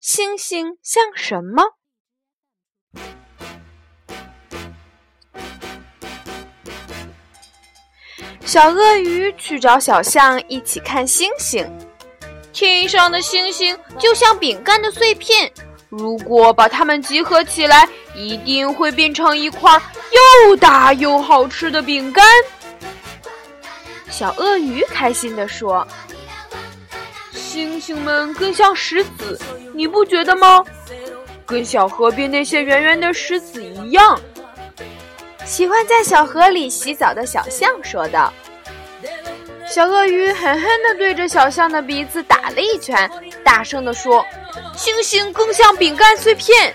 星星像什么》。小鳄鱼去找小象一起看星星。天上的星星就像饼干的碎片，如果把它们集合起来，一定会变成一块又大又好吃的饼干。小鳄鱼开心地说。星星们更像石子，你不觉得吗？跟小河边那些圆圆的石子一样。喜欢在小河里洗澡的小象说道。小鳄鱼狠狠地对着小象的鼻子打了一拳，大声地说：“星星更像饼干碎片。”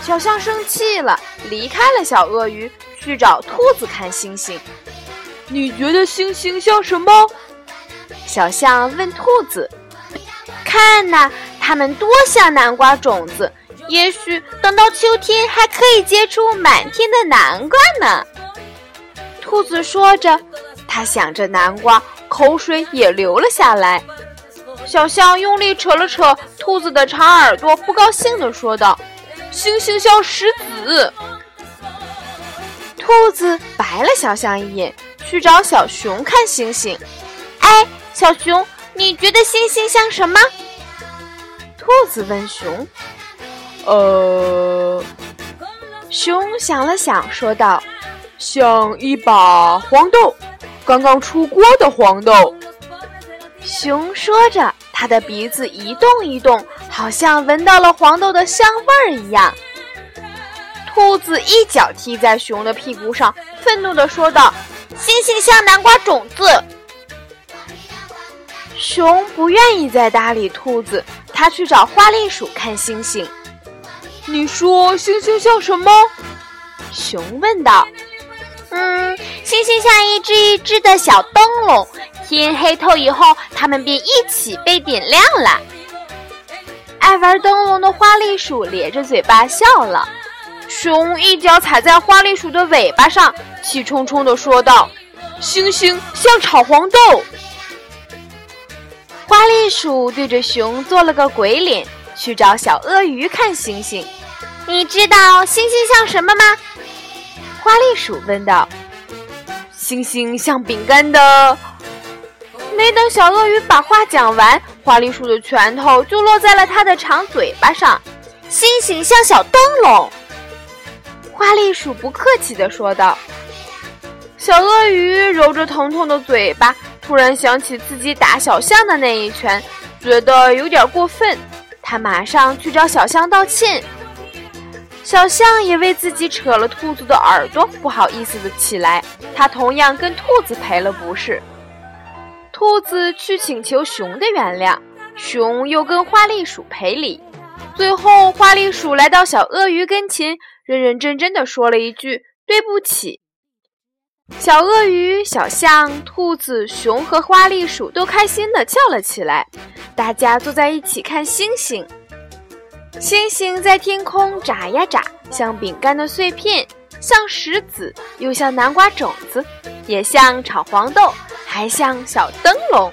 小象生气了，离开了小鳄鱼，去找兔子看星星。你觉得星星像什么？小象问兔子：“看呐，它们多像南瓜种子！也许等到秋天，还可以结出满天的南瓜呢。”兔子说着，它想着南瓜，口水也流了下来。小象用力扯了扯兔子的长耳朵，不高兴地说道：“星星像石子。”兔子白了小象一眼，去找小熊看星星。哎。小熊，你觉得星星像什么？兔子问熊。呃，熊想了想，说道：“像一把黄豆，刚刚出锅的黄豆。”熊说着，他的鼻子一动一动，好像闻到了黄豆的香味儿一样。兔子一脚踢在熊的屁股上，愤怒地说道：“星星像南瓜种子。”熊不愿意再搭理兔子，它去找花栗鼠看星星。你说星星像什么？熊问道。嗯，星星像一只一只的小灯笼，天黑透以后，它们便一起被点亮了。爱玩灯笼的花栗鼠咧着嘴巴笑了。熊一脚踩在花栗鼠的尾巴上，气冲冲地说道：“星星像炒黄豆。”花栗鼠对着熊做了个鬼脸，去找小鳄鱼看星星。你知道星星像什么吗？花栗鼠问道。星星像饼干的。没等小鳄鱼把话讲完，花栗鼠的拳头就落在了它的长嘴巴上。星星像小灯笼。花栗鼠不客气地说道。小鳄鱼揉着疼痛的嘴巴。突然想起自己打小象的那一拳，觉得有点过分，他马上去找小象道歉。小象也为自己扯了兔子的耳朵不好意思的起来，他同样跟兔子赔了不是。兔子去请求熊的原谅，熊又跟花栗鼠赔礼，最后花栗鼠来到小鳄鱼跟前，认认真真的说了一句对不起。小鳄鱼、小象、兔子、熊和花栗鼠都开心地叫了起来。大家坐在一起看星星，星星在天空眨呀眨，像饼干的碎片，像石子，又像南瓜种子，也像炒黄豆，还像小灯笼。